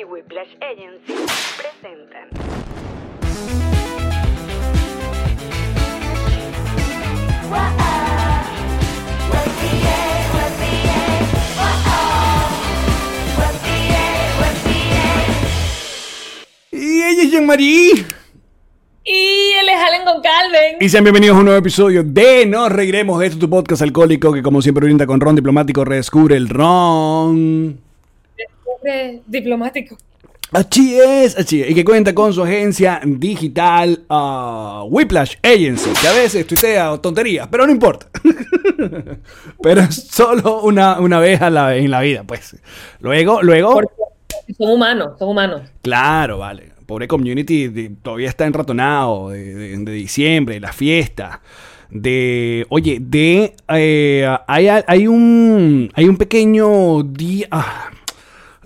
y Whiplash Agency presentan. Y ella es Jean-Marie. Y él es Allen con Calvin. Y sean bienvenidos a un nuevo episodio de Nos Reiremos. Esto es tu podcast alcohólico que como siempre brinda con ron diplomático, redescubre el ron. Diplomático. Así es, así es. Y que cuenta con su agencia digital uh, Whiplash Agency, que a veces tuitea tonterías, pero no importa. pero es solo una, una vez a la, en la vida, pues. Luego, luego... Porque son humanos, son humanos. Claro, vale. Pobre community de- todavía está enratonado de, de- de diciembre, la fiesta. De. Oye, de. eh, hay, hay un. Hay un pequeño día. ah,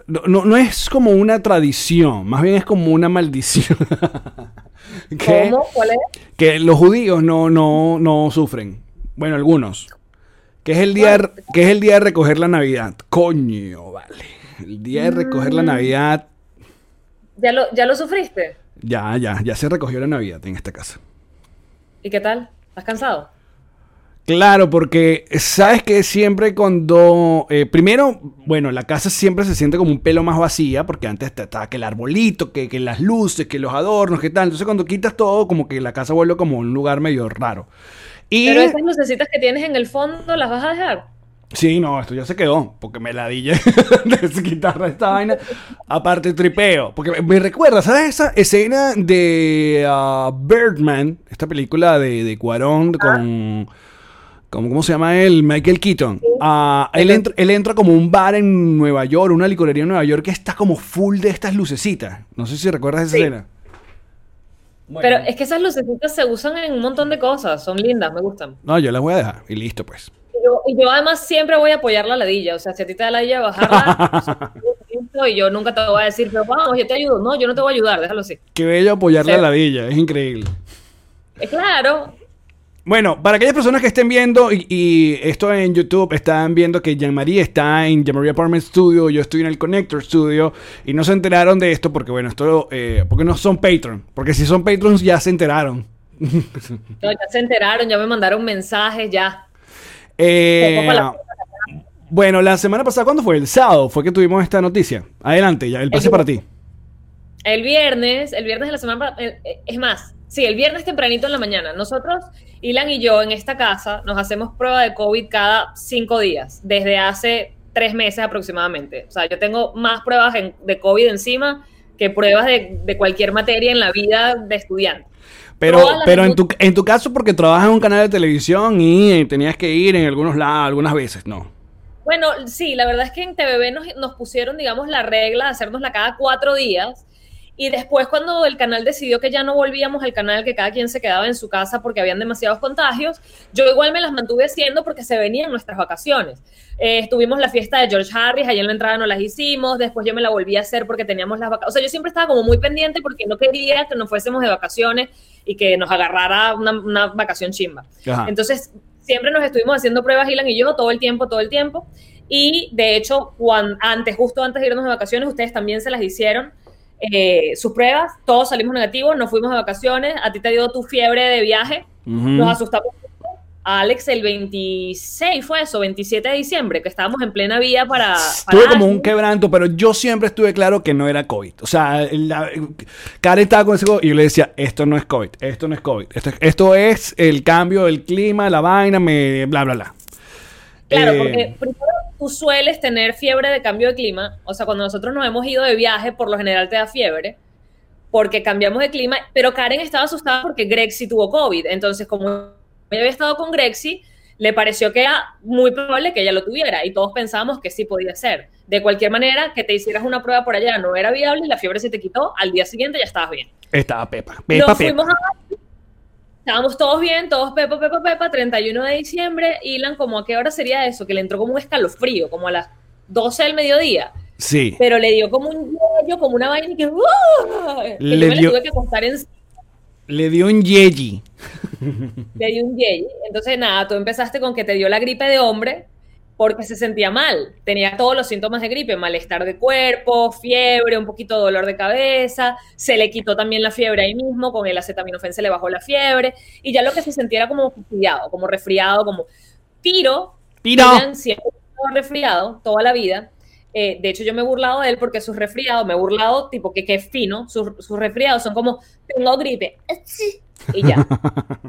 no, no, no es como una tradición, más bien es como una maldición. que, ¿Cómo? ¿Cuál es? que los judíos no, no, no sufren. Bueno, algunos. Que es el día, que es el día de recoger la Navidad. Coño, vale. El día de recoger la Navidad. ¿Ya lo, ¿Ya lo sufriste? Ya, ya, ya se recogió la Navidad en esta casa. ¿Y qué tal? ¿Estás cansado? Claro, porque sabes que siempre cuando... eh, primero, bueno, la casa siempre se siente como un pelo más vacía, porque antes te- estaba que el arbolito, que, que las luces, que los adornos, que tal. Entonces cuando quitas todo, como que la casa vuelve como un lugar medio raro. Y... Pero esas lucecitas que tienes en el fondo, ¿las vas a dejar? Sí, no, esto ya se quedó, porque me la dije de quitar esta vaina. Aparte, tripeo, porque me- recuerda, ¿sabes esa escena de ah, Birdman? Esta película de, de Cuarón con. ¿Cómo, ¿Cómo se llama él? Michael Keaton. Ah, él, entra, él entra como a un bar en Nueva York, una licorería en Nueva York que está como full de estas lucecitas. No sé si recuerdas esa Sí. escena. Bueno. Pero es que esas lucecitas se usan en un montón de cosas, son lindas, me gustan. No, yo las voy a dejar y listo, pues. Y yo, y yo además siempre voy a apoyar la ladilla, o sea, si a ti te da la ladilla bajarla, y yo nunca te voy a decir, pero vamos, yo te ayudo. No, yo no te voy a ayudar, déjalo así. Qué bello apoyar la ladilla, es increíble. Eh, claro, Bueno, para aquellas personas que estén viendo y, y esto en YouTube, están viendo que Jean-Marie está en Jean-Marie Apartment Studio, yo estoy en el Connector Studio y no se enteraron de esto porque, bueno, esto, eh, porque no son Patreon, porque si son Patrons ya se enteraron. no, ya se enteraron, ya me mandaron mensajes, ya. Eh, bueno, la semana pasada, ¿cuándo fue? El sábado fue que tuvimos esta noticia. Adelante, ya, el pase para ti. El viernes, el viernes de la semana, eh, eh, es más, sí, el viernes tempranito en la mañana, nosotros, Ilan y yo, en esta casa, nos hacemos prueba de COVID cada cinco días, desde hace tres meses aproximadamente. O sea, yo tengo más pruebas en- de COVID encima que pruebas de, de cualquier materia en la vida de estudiante. Pero, pero en, tu, en tu caso, porque trabajas en un canal de televisión y eh, tenías que ir en algunos lados, algunas veces, no. Bueno, sí, la verdad es que en TVB nos, nos pusieron, digamos, la regla de hacernosla cada cuatro días. Y después, cuando el canal decidió que ya no volvíamos al canal, que cada quien se quedaba en su casa porque habían demasiados contagios, yo igual me las mantuve haciendo porque se venían nuestras vacaciones. Eh, estuvimos la fiesta de George Harris, allá en la entrada no las hicimos, después yo me la volví a hacer porque teníamos las vacaciones. O sea, yo siempre estaba como muy pendiente porque no quería que nos fuésemos de vacaciones y que nos agarrara una, una vacación chimba. Ajá. Entonces, siempre nos estuvimos haciendo pruebas, Ilan y yo, todo el tiempo, todo el tiempo. Y de hecho, cuan- antes, justo antes de irnos de vacaciones, ustedes también se las hicieron eh, sus pruebas, todos salimos negativos, nos fuimos de vacaciones, a ti te dio tu fiebre de viaje, Ujú. nos asustamos. A Alex el 26 fue eso, 27 de diciembre, que estábamos en plena vía para... Tuve para como un quebranto, pero yo siempre estuve claro que no era COVID. O sea, la, Karen estaba con ese COVID y yo le decía, esto no es COVID, esto no es COVID. Esto, esto es el cambio del clima, la vaina, me, bla, bla, bla. Claro, Eh, porque primero tú sueles tener fiebre de cambio de clima, o sea, cuando nosotros nos hemos ido de viaje, por lo general te da fiebre, porque cambiamos de clima, pero Karen estaba asustada porque Grexy tuvo COVID, entonces como ella había estado con Grexy, le pareció que era muy probable que ella lo tuviera y todos pensábamos que sí podía ser. De cualquier manera, que te hicieras una prueba por allá no era viable y la fiebre se te quitó, al día siguiente ya estabas bien. Estaba Pepa. Pepa, Nos fuimos a... Estábamos todos bien, todos pepa, pepa, pepa, 31 de diciembre, Ilan, como a qué hora sería eso, que le entró como un escalofrío, como a las 12 del mediodía, Sí. pero le dio como un yello, como una vaina y que, ¡uh! que Le yo me la dio- tuve que acostar en Le dio un yeji. le dio un yello. Entonces, nada, tú empezaste con que te dio la gripe de hombre porque se sentía mal. Tenía todos los síntomas de gripe, malestar de cuerpo, fiebre, un poquito de dolor de cabeza. Se le quitó también la fiebre ahí mismo, con el acetaminofén se le bajó la fiebre. Y ya lo que se sentía era como fastidiado, como resfriado, como tiro. Tiro. Siempre resfriado toda la vida. Eh, de hecho, yo me he burlado de él porque sus resfriados, me he burlado, tipo que, es fino, sus, sus resfriados son como, tengo gripe, y ya.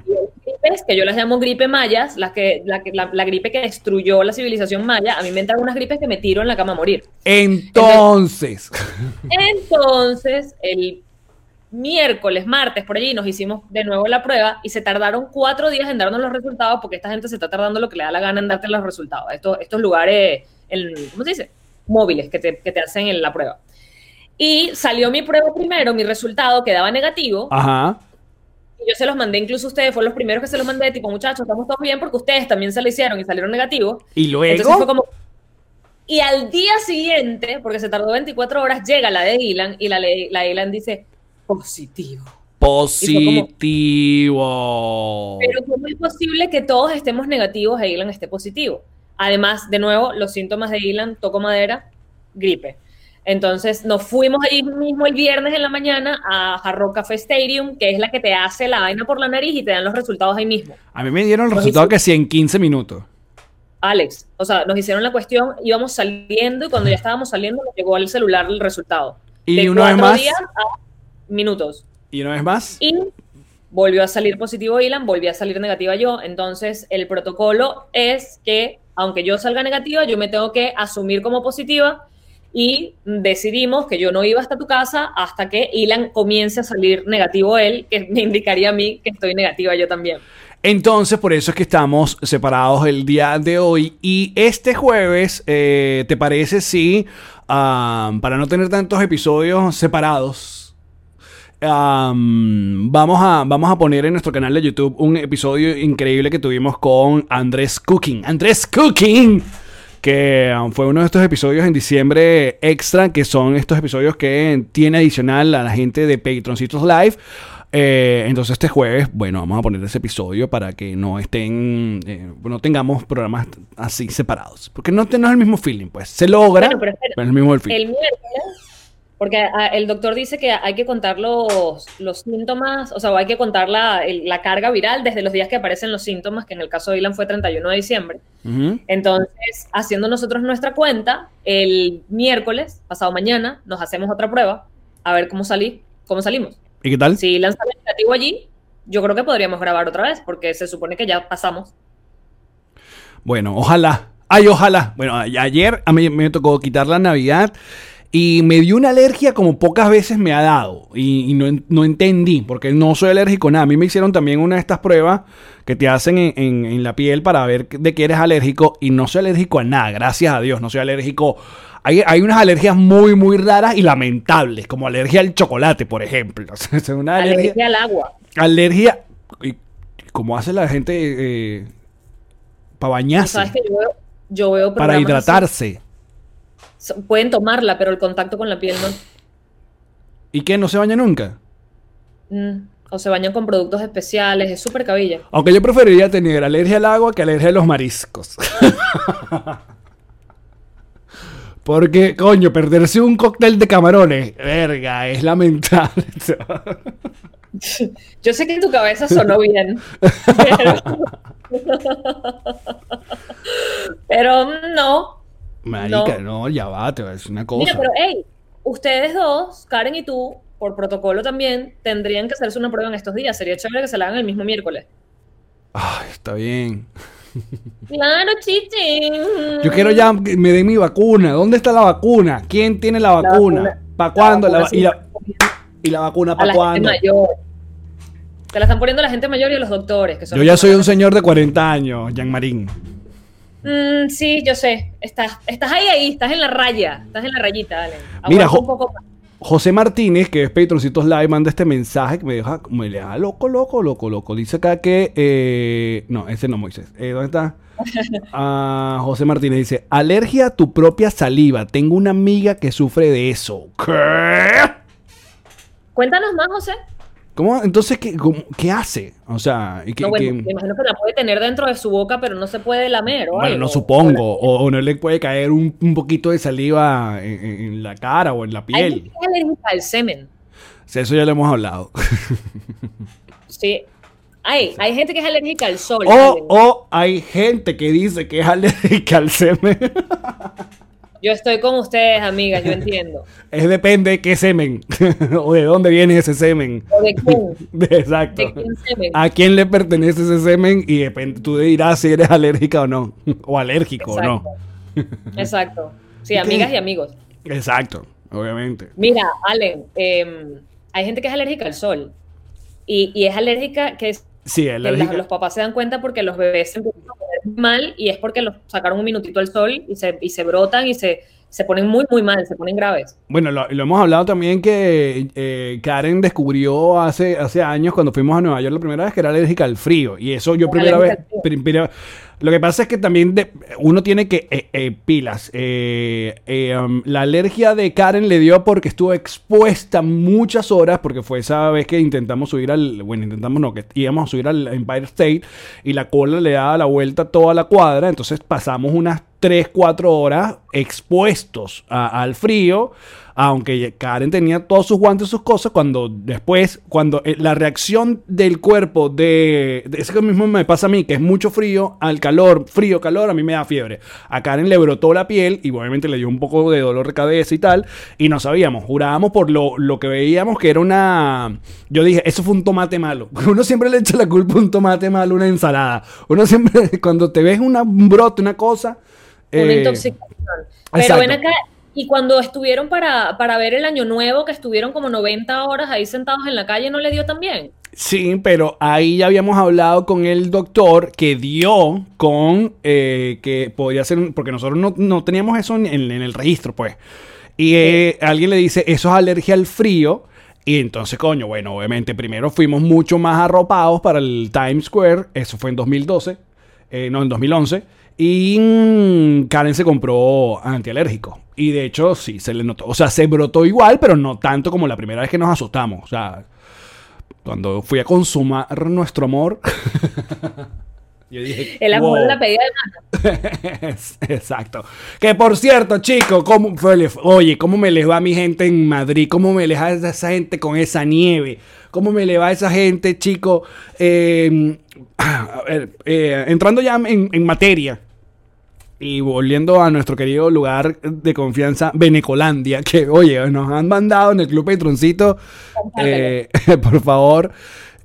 Y hay gripes que yo las llamo gripe mayas, las que, la, la, la gripe que destruyó la civilización maya, a mí me entran unas gripes que me tiro en la cama a morir. Entonces. Entonces, el miércoles, martes, por allí, nos hicimos de nuevo la prueba y se tardaron cuatro días en darnos los resultados porque esta gente se está tardando lo que le da la gana en darte los resultados. Estos, estos lugares, en, ¿cómo se dice? Móviles que te, que te hacen en la prueba. Y salió mi prueba primero, mi resultado quedaba negativo. Ajá. Y yo se los mandé, incluso ustedes fueron los primeros que se los mandé, tipo, muchachos, estamos todos bien porque ustedes también se lo hicieron y salieron negativos. Y Entonces luego. fue como... Y al día siguiente, porque se tardó 24 horas, llega la de Dylan y la, la de Dylan dice positivo. Positivo. Pero ¿cómo es posible que todos estemos negativos e Dylan esté positivo? Además, de nuevo, los síntomas de Dylan, toco madera, gripe. Entonces nos fuimos allí mismo el viernes en la mañana a Jarro Café Stadium, que es la que te hace la vaina por la nariz y te dan los resultados ahí mismo. A mí me dieron el Nos resultado hizo- que sí en 15 minutos. Alex, o sea, nos hicieron la cuestión, íbamos saliendo y cuando ya estábamos saliendo nos llegó al celular el resultado. Y de una vez más. días a minutos. Y una vez más. Y volvió a salir positivo Ilan, volvió a salir negativa yo. Entonces, el protocolo es que, aunque yo salga negativa, yo me tengo que asumir como positiva. Y decidimos que yo no iba hasta tu casa hasta que Ilan comience a salir negativo él, que me indicaría a mí que estoy negativa yo también. Entonces, por eso es que estamos separados el día de hoy. Y este jueves, eh, ¿te parece si, ah, para no tener tantos episodios separados, am, vamos, a, vamos a poner en nuestro canal de YouTube un episodio increíble que tuvimos con Andrés Cooking? Andrés Cooking. Que um, fue uno de estos episodios en diciembre extra, que son estos episodios que tiene adicional a la gente de Patroncitos Live. Eh, entonces este jueves, bueno, vamos a poner ese episodio para que no estén, eh, no tengamos programas así separados. Porque no, no es el mismo feeling, pues. Se logra, pero es el mismo el feeling. El miércoles, porque ah, el doctor dice que hay que contar los, los síntomas, o sea, hay que contar la, el- la carga viral desde los días que aparecen los síntomas, que en el caso de Ilan fue 31 de diciembre. Entonces, haciendo nosotros nuestra cuenta, el miércoles, pasado mañana, nos hacemos otra prueba, a ver cómo salí, cómo salimos. ¿Y qué tal? Si Ilan sale negativo allí, yo creo que podríamos grabar otra vez, porque se supone que ya pasamos. Bueno, ojalá. Ay, ojalá. Bueno, ayer a mí me tocó quitar la Navidad y me dio una alergia como pocas veces me ha dado. Y, y no, no entendí, porque no soy alérgico a nada. A mí me hicieron también una de estas pruebas que te hacen en, en- en la piel para ver de qué eres alérgico. Y no soy alérgico a nada, gracias a Dios. No soy alérgico. Hay, hay unas alergias muy, muy raras y lamentables, como alergia al chocolate, por ejemplo. Es una alergia. Alergia al agua. Alergia. ¿Y ¿Cómo hace la gente para bañarse? Sabes que yo veo, yo veo para así. Pueden tomarla, pero el contacto con la piel no. ¿Y qué? ¿No se baña nunca? Mm, O se bañan con productos especiales, es súper cabilla. Aunque yo preferiría tener alergia al agua que alergia a los mariscos. Porque, coño, perderse un cóctel de camarones, verga, es lamentable. Yo sé que en tu cabeza sonó bien, pero, pero no. Marica, no. ya va, te voy a decir una cosa. Mira, pero hey, ustedes dos, Karen y tú, por protocolo también, tendrían que hacerse una prueba en estos días. Sería chévere que se la hagan el mismo miércoles. Ay, está bien. Claro, chichi. Yo quiero ya que me den mi vacuna. ¿Dónde está la vacuna? ¿Quién tiene la vacuna? vacuna- ¿Para cuándo? la La- vacuna y, la, y la vacuna para la gente cuándo? mayor. Te la están poniendo la gente mayor y los doctores. Que son Yo ya soy un señor de 40 años, Jean Marín. Mm, sí, yo sé. Estás, estás ahí, ahí, estás en la raya. Estás en la rayita, dale. Mira, Aguanta Jo- un poco más. José Martínez, que es Patroncitos Live, manda este mensaje que me deja, me deja loco, loco, loco, loco. Dice acá que. eh, no, ese no, Moisés. Eh, ¿Dónde está? Ah, José Martínez dice: Alergia a tu propia saliva. Tengo una amiga que sufre de eso. ¿Qué? Cuéntanos más, José. ¿Cómo? Entonces, ¿qué, cómo- qué hace? O sea, ¿y qué- No, bueno, qué- me imagino que la puede tener dentro de su boca, pero no se puede lamer. o Bueno, algo. no supongo. O, o no le puede caer un, un poquito de saliva en, en- la cara o en la Hay piel. es alérgica al semen. Sí, eso ya lo hemos hablado. Sí. Hay, hay gente que es alérgica al sol. O, o hay gente que dice que es alérgica al semen. Yo estoy con ustedes, amigas, yo entiendo. Es depende de qué semen. o de dónde viene ese semen. ¿O de quién? Exacto. ¿De quién semen? ¿A quién le pertenece ese semen? Y depende, tú dirás si eres alérgica o no. O alérgico o no. Exacto. Sí, amigas y amigos. Exacto, obviamente. Mira, Allen, eh, hay gente que es alérgica al sol. Y, y es alérgica que, es- Sí, la- los papás se dan cuenta porque los bebés se empiezan a mal y es porque los sacaron un minutito al sol y se, y se brotan y se, se ponen muy, muy mal, se ponen graves. Bueno, lo, lo hemos hablado también que eh, Karen descubrió hace, hace años cuando fuimos a Nueva York la primera vez que era alérgica al frío. Y eso yo primera vez... primera- lo que pasa es que también de- uno tiene que... eh, eh, pilas. Um, la alergia de Karen le dio porque estuvo expuesta muchas horas, porque fue esa vez que intentamos subir al... Bueno, intentamos no, que íbamos a subir al Empire State y la cola le daba la vuelta a toda la cuadra. Entonces pasamos unas 3, 4 horas expuestos al frío, aunque Karen tenía todos sus guantes, sus cosas, cuando después, cuando eh, la reacción del cuerpo de, de eso que mismo me pasa a mí, que es mucho frío, al calor, frío, calor, a mí me da fiebre. A Karen le brotó la piel y obviamente le dio un poco de dolor de cabeza y tal, y no sabíamos, jurábamos por lo, lo que veíamos que era una... Yo dije, eso fue un tomate malo. Uno siempre le echa la culpa a un tomate malo, una ensalada. Uno siempre, cuando te ves una, un brote, una cosa... Una eh, intoxicación. Pero exacto. ven acá, y cuando estuvieron para, para ver el año nuevo, que estuvieron como 90 horas ahí sentados en la calle, ¿no le dio también? Sí, pero ahí ya habíamos hablado con el doctor que dio con eh, que podría ser, porque nosotros no, no teníamos eso en, en el registro, pues. Y eh, alguien le dice, eso es alergia al frío. Y entonces, coño, bueno, obviamente primero fuimos mucho más arropados para el Times Square, eso fue en 2012, eh, no, en 2011. Y mm, Karen se compró antialérgico. Y de hecho, sí, se le notó. O sea, se brotó igual, pero no tanto como la primera vez que nos asustamos. O sea, cuando fui a consumar nuestro amor. yo dije. El amor "Wow". de la pedida de mano. Exacto. Que por cierto, chicos, ¿cómo, fue- oye, ¿cómo me les va a mi gente en Madrid? ¿Cómo me les va a esa gente con esa nieve? ¿Cómo me le va a esa gente, chicos? Eh, eh, entrando ya en, en materia. Y volviendo a nuestro querido lugar de confianza, Benecolandia, que oye, nos han mandado en el Club Patroncito, eh, por favor,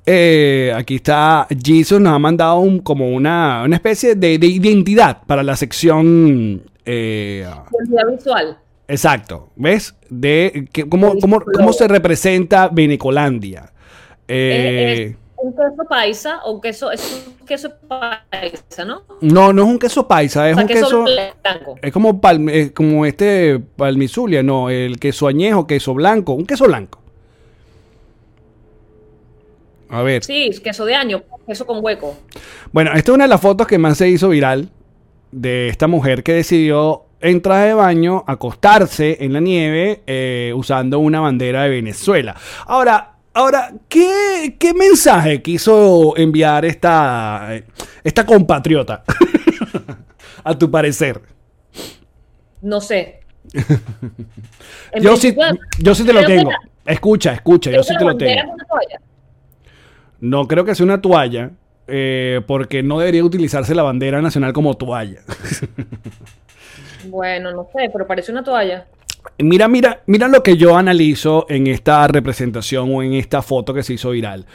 eh, aquí está Jesus, nos ha mandado un, como una, una especie de, de identidad para la sección... eh, Identidad visual. Exacto, ¿ves? De que, cómo, cómo, cómo se representa Benecolandia. Eh, es un queso paisa o un queso, es un queso paisa, ¿no? no, no es un queso paisa, es o sea, un queso, queso... blanco. Es como, palm- es como este palmizulia, no, el queso añejo, queso blanco, un queso blanco. A ver. Sí, queso de año, queso con hueco. Bueno, esta es una de las fotos que más se hizo viral de esta mujer que decidió en traje de baño acostarse en la nieve eh, usando una bandera de Venezuela. Ahora, ahora, ¿qué, qué mensaje quiso enviar esta, esta compatriota? A tu parecer. No sé. Yo sí, yo sí te lo tengo. Escucha, escucha, yo sí te lo tengo. No creo que sea una toalla, eh, porque no debería utilizarse la bandera nacional como toalla. Bueno, no sé, pero parece una toalla. Mira, mira, mira lo que yo analizo en esta representación o en esta foto que se hizo viral.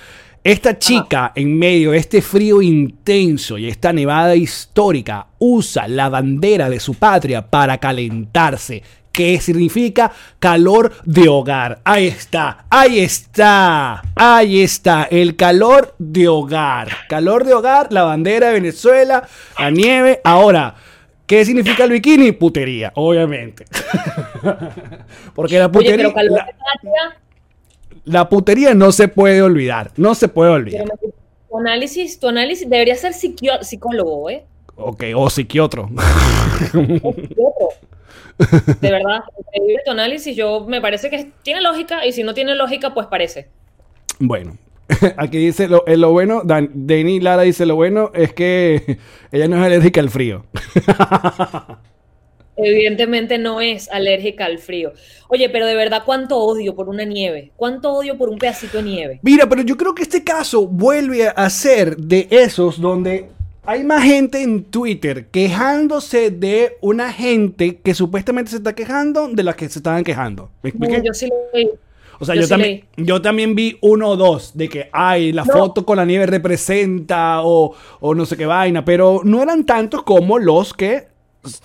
Esta chica, en medio de este frío intenso y esta nevada histórica, usa la bandera de su patria para calentarse. qué significa calor de hogar. Ahí está, ahí está, ahí está, el calor de hogar. Calor de hogar, la bandera de Venezuela, la nieve. Ahora, ¿qué significa el bikini? Putería, obviamente. Porque la Oye, putería, pero la, putería no se puede olvidar, no se puede olvidar. pero tu análisis, tu análisis debería ser psicólogo, ¿eh? Ok, o psiquiatro. O psiquiatra. De verdad, increíble tu análisis. Yo me parece que tiene lógica y si no tiene lógica, pues parece. Bueno, aquí dice lo, eh, lo bueno, Dan, Dani Lara dice lo bueno es que ella no es alérgica al frío. Evidentemente no es alérgica al frío. Oye, pero de verdad, ¿cuánto odio por una nieve? ¿Cuánto odio por un pedacito de nieve? Mira, pero yo creo que este caso vuelve a ser de esos donde hay más gente en Twitter quejándose de una gente que supuestamente se está quejando de las que se estaban quejando. ¿Me expliqué? Yo sí lo leí. O sea, Yo yo, sí también, yo también vi uno o dos de que, ay, la No. foto con la nieve representa o, o no sé qué vaina, pero no eran tantos como los que...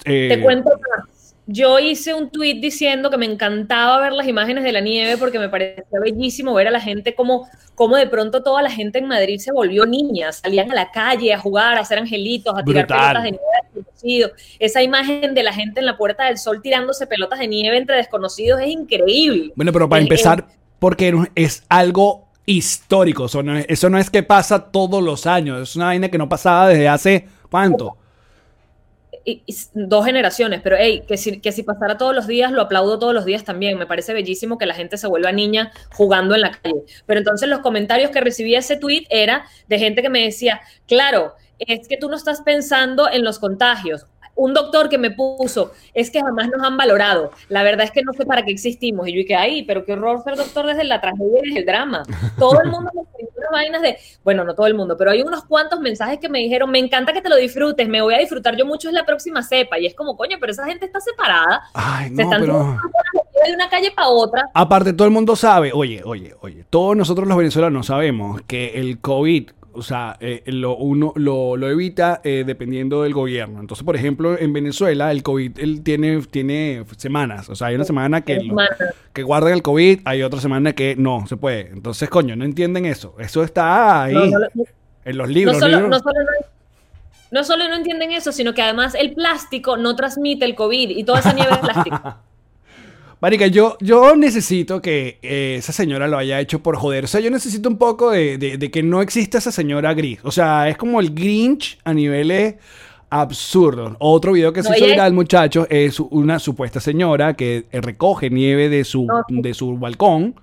eh, Te cuento más. Yo hice un tweet diciendo que me encantaba ver las imágenes de la nieve porque me parecía bellísimo ver a la gente como, como de pronto toda la gente en Madrid se volvió niña, salían a la calle a jugar, a hacer angelitos, a tirar pelotas de nieve. Esa imagen de la gente en la Puerta del Sol tirándose pelotas de nieve entre desconocidos es increíble. Bueno, pero para Es- empezar, porque es algo histórico, eso no, es, eso no es que pasa todos los años, es una vaina que no pasaba desde hace, ¿cuánto? Dos generaciones, pero hey, que si, que si pasara todos los días, lo aplaudo todos los días también. Me parece bellísimo que la gente se vuelva niña jugando en la calle. Pero entonces los comentarios que recibí ese tweet era de gente que me decía, claro, es que tú no estás pensando en los contagios. Un doctor que me puso, es que jamás nos han valorado. La verdad es que no sé para qué existimos. Y yo dije, ay, pero qué horror ser doctor desde la tragedia y desde el drama. Todo el mundo me escribió unas vainas de, bueno, no todo el mundo, pero hay unos cuantos mensajes que me dijeron, me encanta que te lo disfrutes, me voy a disfrutar yo mucho es la próxima cepa. Y es como, coño, pero esa gente está separada. Ay, Se no, están pero... de una calle para otra. Aparte, todo el mundo sabe, oye, oye, oye, todos nosotros los venezolanos sabemos que el COVID, o sea, eh, lo, uno lo, lo evita eh, dependiendo del gobierno. Entonces, por ejemplo, en Venezuela el COVID él tiene, tiene semanas, o sea, hay una semana que, lo- que guardan el COVID, hay otra semana que no se puede. Entonces, coño, no entienden eso. Eso está ahí No, no, no, en los libros. solo, libros. no solo no- no solo no entienden eso, sino que además el plástico no transmite el COVID y toda esa nieve es plástica. Marica, yo, yo necesito que eh, esa señora lo haya hecho por joder. O sea, yo necesito un poco de, de- de que no exista esa señora gris. O sea, es como el Grinch a niveles absurdos. Otro video que se hizo viral, muchachos, es una supuesta señora que recoge nieve de su, de su balcón.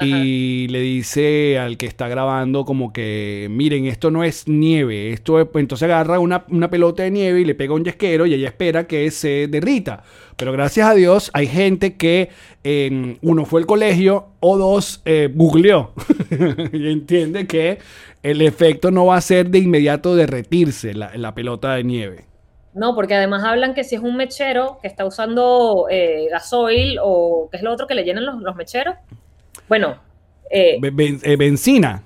Y le dice al que está grabando como que, miren, esto no es nieve, esto es... pues, Entonces agarra una, una pelota de nieve y le pega un yesquero y ella espera que se derrita. Pero gracias a Dios hay gente que, eh, uno, fue al colegio o dos, eh, googleó y entiende que el efecto no va a ser de inmediato derretirse la, la pelota de nieve. No, porque además hablan que si es un mechero que está usando eh, gasoil o qué es lo otro que le llenan los, los mecheros. Bueno, eh, ben- eh, benzina.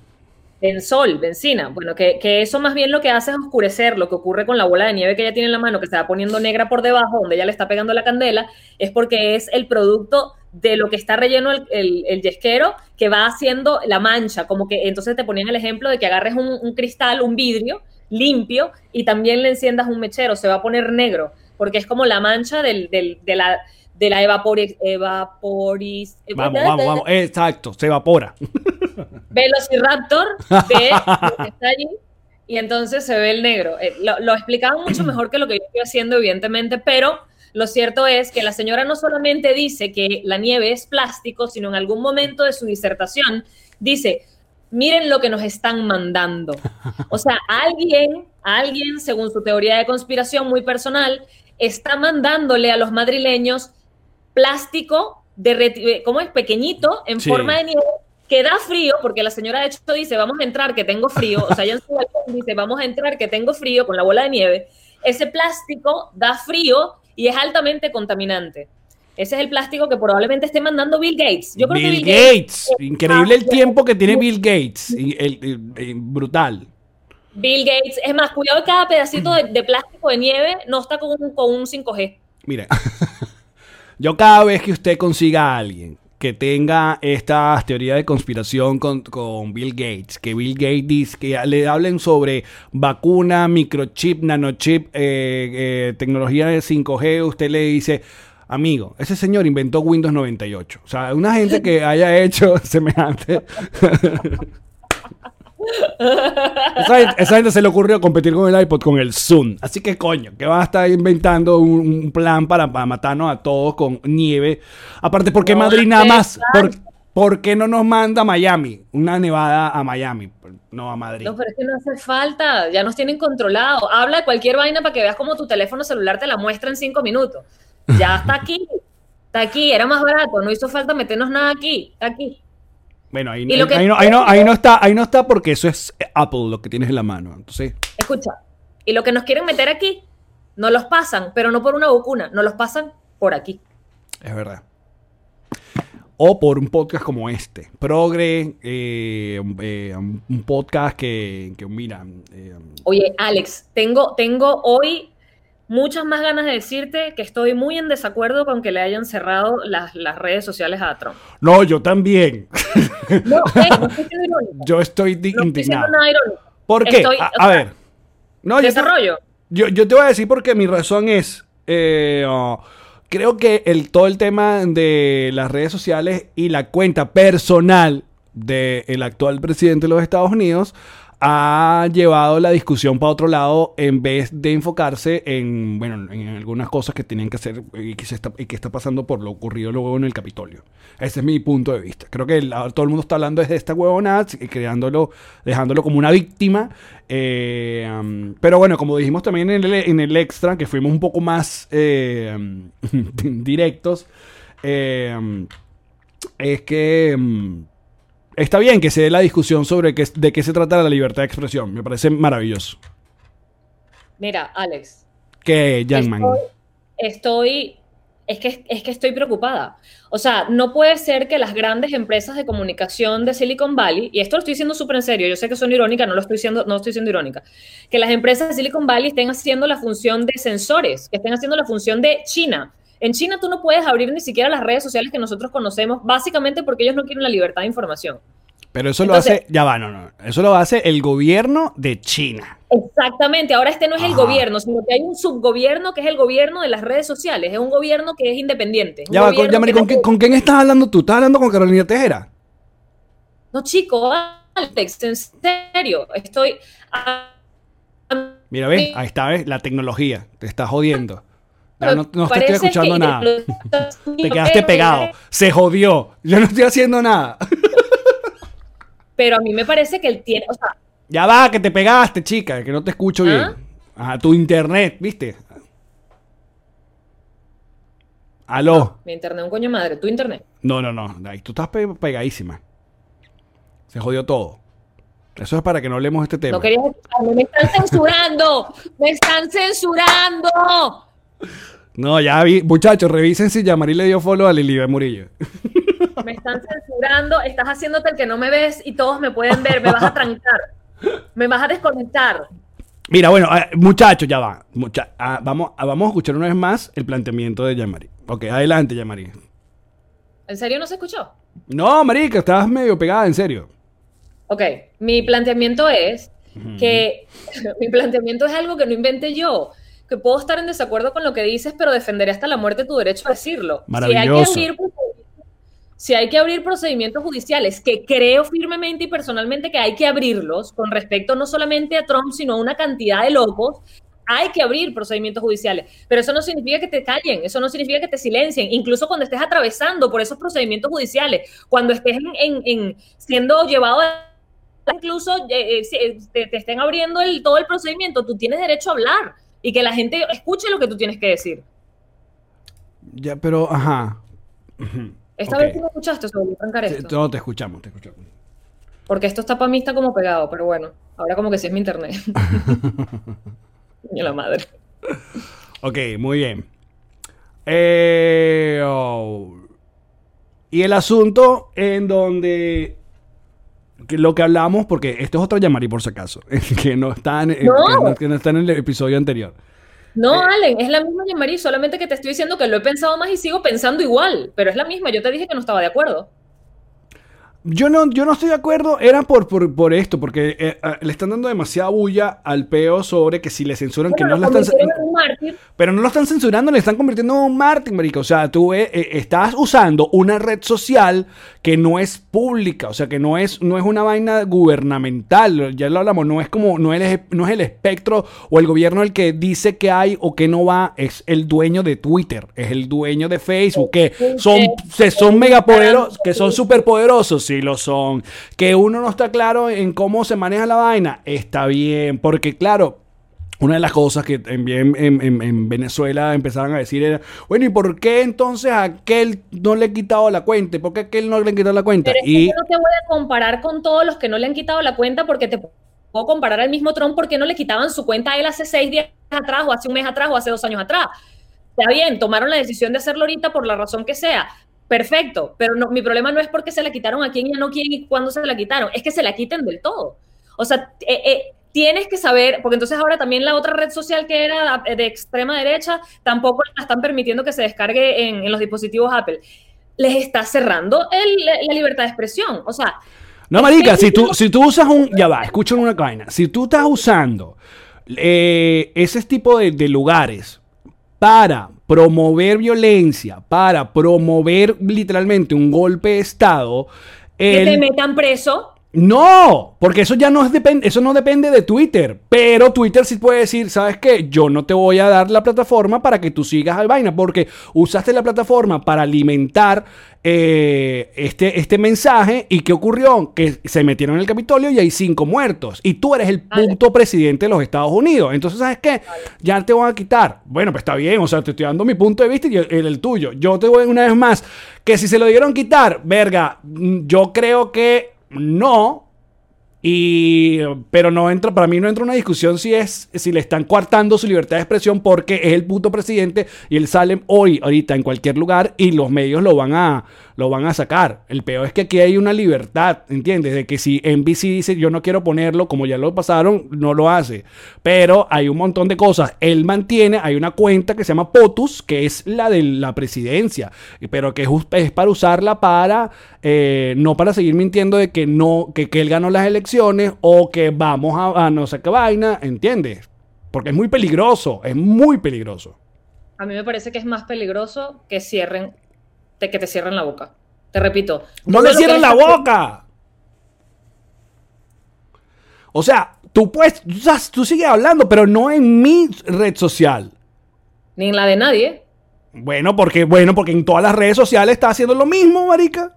benzol, benzina. Bueno, que, que eso más bien lo que hace es oscurecer lo que ocurre con la bola de nieve que ella tiene en la mano, que se va poniendo negra por debajo, donde ella le está pegando la candela, es porque es el producto de lo que está relleno el, el, el yesquero que va haciendo la mancha, como que entonces te ponían el ejemplo de que agarres un, un cristal, un vidrio limpio y también le enciendas un mechero, se va a poner negro, porque es como la mancha del, del- de la de la evapori, evaporis, Vamos, vamos, vamos. Exacto, se evapora. Velociraptor de lo que está allí y entonces se ve el negro. Eh, lo, lo explicaban mucho mejor que lo que yo estoy haciendo, evidentemente, pero lo cierto es que la señora no solamente dice que la nieve es plástico, sino en algún momento de su disertación dice, miren lo que nos están mandando. O sea, alguien, alguien, según su teoría de conspiración muy personal, está mandándole a los madrileños plástico de ¿cómo es? Pequeñito, en Sí. forma de nieve, que da frío, porque la señora de hecho dice, vamos a entrar que tengo frío, o sea, ella en su balcón dice, vamos a entrar que tengo frío con la bola de nieve. Ese plástico da frío y es altamente contaminante. Ese es el plástico que probablemente esté mandando Bill Gates. Yo creo Bill que Bill Gates, Gates. Increíble el tiempo que tiene Bill Gates. Y el- el- el- brutal. Bill Gates, es más, cuidado que cada pedacito de, de plástico de nieve no está con un, con un 5G. Mira. Yo cada vez que usted consiga a alguien que tenga estas teorías de conspiración con, con Bill Gates, que Bill Gates dice que le hablen sobre vacuna, microchip, nanochip, eh, eh, tecnología de 5G, usted le dice, amigo, ese señor inventó Windows 98. O sea, una gente que haya hecho semejante... Esa, gente- esa gente se le ocurrió competir con el iPod con el Zoom. Así que coño, que va a estar inventando un, un plan para, para matarnos a todos con nieve. Aparte, ¿por qué No Madrid nada más? ¿Por, por qué no nos manda a Miami? Una nevada a Miami, no a Madrid. No, pero es que no hace falta, ya nos tienen controlado. Habla de cualquier vaina para que veas cómo tu teléfono celular te la muestra en cinco minutos. Ya está aquí, está aquí, era más barato, no hizo falta meternos nada aquí, está aquí. Bueno, ahí, que- no, ahí, no, ahí no está, ahí no está porque eso es Apple lo que tienes en la mano. Entonces, Escucha, y lo que nos quieren meter aquí, no los pasan, pero no por una vacuna, no los pasan por aquí. es verdad. O por un podcast como este. Progre, eh, eh, un podcast que, que mira, eh, Oye, Alex, tengo, tengo hoy muchas más ganas de decirte que estoy muy en desacuerdo con que le hayan cerrado las, las redes sociales a Trump. No, yo también. No, estoy. Yo estoy No estoy indignado. nada irónico. ¿Por qué? Estoy- a, o a sea, ver. No, Desarrollo. yo, yo te voy a decir porque mi razón es. eh, oh, creo que el, todo el tema de las redes sociales y la cuenta personal del actual presidente de los Estados Unidos ha llevado la discusión para otro lado en vez de enfocarse en, bueno, en algunas cosas que tienen que hacer y que, está, y que está pasando por lo ocurrido luego en el Capitolio. Ese es mi punto de vista. Creo que todo el mundo está hablando desde esta huevonada creándolo, dejándolo como una víctima. Eh, pero bueno, como dijimos también en el, en el extra, que fuimos un poco más eh, directos, eh, es que um, está bien que se dé la discusión sobre qué- de qué se trata la libertad de expresión. Me parece maravilloso. Mira, Alex, Que Youngman. Estoy, estoy- es que, es que estoy preocupada. O sea, no puede ser que las grandes empresas de comunicación de Silicon Valley, y esto lo estoy diciendo súper en serio, yo sé que son irónicas, no lo estoy siendo, no estoy siendo irónica, que las empresas de Silicon Valley estén haciendo la función de sensores, que estén haciendo la función de China. En China tú no puedes abrir ni siquiera las redes sociales que nosotros conocemos, básicamente porque ellos no quieren la libertad de información. Pero eso lo hace, ya va, no, no. Eso lo hace el gobierno de China. Exactamente, ahora este no es el gobierno, sino que hay un subgobierno que es el gobierno de las redes sociales, es un gobierno que es independiente. es Ya va, con, ya, Mari, ¿con, quién- con quién estás hablando tú? ¿Estás hablando con Carolina Tejera? No, chico, Alex, en serio, estoy... a- a- Mira, ves, ahí está, ves, la tecnología. Te está jodiendo. Ya no, no te estoy escuchando nada. Te Te quedaste pegado. Se jodió. Yo no estoy haciendo nada. Pero a mí me parece que él tiene, o sea, Ya va, que te pegaste, chica, que no te escucho ¿Ah? bien. Ajá, tu internet, ¿viste? Aló. mi internet un coño madre, tu internet. No, no, no. Ahí tú estás pe- pegadísima. Se jodió todo. Eso es para que no hablemos de este tema. No querías escucharme, me están censurando, me están censurando. No, ya vi. Muchachos, revisen si Yamari le dio follow a Lili Murillo. Me están censurando, estás haciéndote el que no me ves y todos me pueden ver, me vas a trancar, me vas a desconectar. Mira, bueno, eh, muchachos, ya va. Mucha- ah, vamos, ah, vamos a escuchar una vez más el planteamiento de Yamari. Ok, adelante, Yamari. ¿En serio no se escuchó? No, marica, estabas medio pegada, en serio. Ok, mi planteamiento es que mi planteamiento es algo que no inventé yo, que puedo estar en desacuerdo con lo que dices, pero defenderé hasta la muerte tu derecho a decirlo. Maravilloso. Si hay que abrir, si hay que abrir procedimientos judiciales, que creo firmemente y personalmente que hay que abrirlos con respecto no solamente a Trump, sino a una cantidad de locos, hay que abrir procedimientos judiciales. Pero eso no significa que te callen, eso no significa que te silencien, incluso cuando estés atravesando por esos procedimientos judiciales, cuando estés en, en- en siendo llevado a incluso eh, eh, eh, te, te estén abriendo el, todo el procedimiento, tú tienes derecho a hablar y que la gente escuche lo que tú tienes que decir. Ya, pero, ajá. Esta vez tú no escuchaste sobre trancar Sí, esto. No, te escuchamos, te escuchamos. Porque esto está para mí, está como pegado, pero bueno, ahora como que sí es mi internet. Coño la madre. Ok, muy bien. Eh, oh. Y el asunto en donde que lo que hablamos, porque esto es otra Yamari por si acaso, que no está en, No. Que no, está en el episodio anterior. No, Eh, Allen, es la misma Jean-Marie, solamente que te estoy diciendo que lo he pensado más y sigo pensando igual, pero es la misma. Yo te dije que no estaba de acuerdo. Yo no, yo no estoy de acuerdo, era por, por, por esto, porque eh, eh, le están dando demasiada bulla al peo sobre que si le censuran, que no lo están, en mártir. pero no lo están censurando, le están convirtiendo en un Martin, marico. O sea, tú eh, eh, estás usando una red social que no es pública, o sea, que no es, no es una vaina gubernamental, ya lo hablamos, no es como, no es, no es el espectro o el gobierno el que dice que hay o que no va, es el dueño de Twitter, es el dueño de Facebook, que son, se son megapoderosos, que son superpoderosos, sí lo son, que uno no está claro en cómo se maneja la vaina, está bien, porque claro, una de las cosas que en, en- en Venezuela empezaron a decir era, bueno, ¿y por qué entonces a aquel no le han quitado la cuenta? ¿Y ¿Por qué a aquel no le han quitado la cuenta? Pero Y yo no te voy a comparar con todos los que no le han quitado la cuenta porque te puedo comparar al mismo Trump porque no le quitaban su cuenta a él hace seis días atrás o hace un mes atrás o hace dos años atrás. Está bien, tomaron la decisión de hacerlo ahorita por la razón que sea. Perfecto, pero no, mi problema no es porque se la quitaron a quién y a no quién y cuándo se la quitaron, es que se la quiten del todo. O sea, eh, eh, tienes que saber, porque entonces ahora también la otra red social que era de extrema derecha tampoco la están permitiendo que se descargue en, en los dispositivos Apple. Les está cerrando el- la libertad de expresión. O sea, No, marica, si tú, si tú usas un... Ya va, escuchen una vaina. Si tú estás usando eh, ese tipo de, de lugares para promover violencia, para promover literalmente un golpe de Estado, que te metan preso. No, porque eso ya no es depende, eso no depende de Twitter. Pero Twitter sí puede decir, ¿sabes qué? Yo no te voy a dar la plataforma para que tú sigas al vaina, porque usaste la plataforma para alimentar eh, este, este mensaje. ¿Y qué ocurrió? Que se metieron en el Capitolio y hay cinco muertos. Y tú eres el Vale. puto presidente de los Estados Unidos. Entonces, ¿sabes qué? Ya te van a quitar. Bueno, pues está bien, o sea, te estoy dando mi punto de vista y el, el tuyo. Yo te voy una vez más, que si se lo dieron quitar, verga, mm, yo creo que no. Y, pero no entra, para mí no entra una discusión si es, si le están coartando su libertad de expresión porque es el puto presidente y él sale hoy, ahorita, en cualquier lugar y los medios lo van a, lo van a sacar. El peor es que aquí hay una libertad, ¿entiendes? De que si NBC dice yo no quiero ponerlo, como ya lo pasaron, no lo hace. Pero hay un montón de cosas. Él mantiene, hay una cuenta que se llama POTUS, que es la de la presidencia, pero que es, para usarla para, eh, no para seguir mintiendo de que no, que, que él ganó las elecciones o que vamos a, a no sé qué vaina, ¿entiendes? Porque es muy peligroso, es muy peligroso. A mí me parece que es más peligroso que cierren, de que te cierren la boca. Te repito. ¡No le cierren la boca! O sea, tú puedes, tú sigues hablando, pero no en mi red social. Ni en la de nadie. Bueno, porque, bueno, porque en todas las redes sociales está haciendo lo mismo, marica.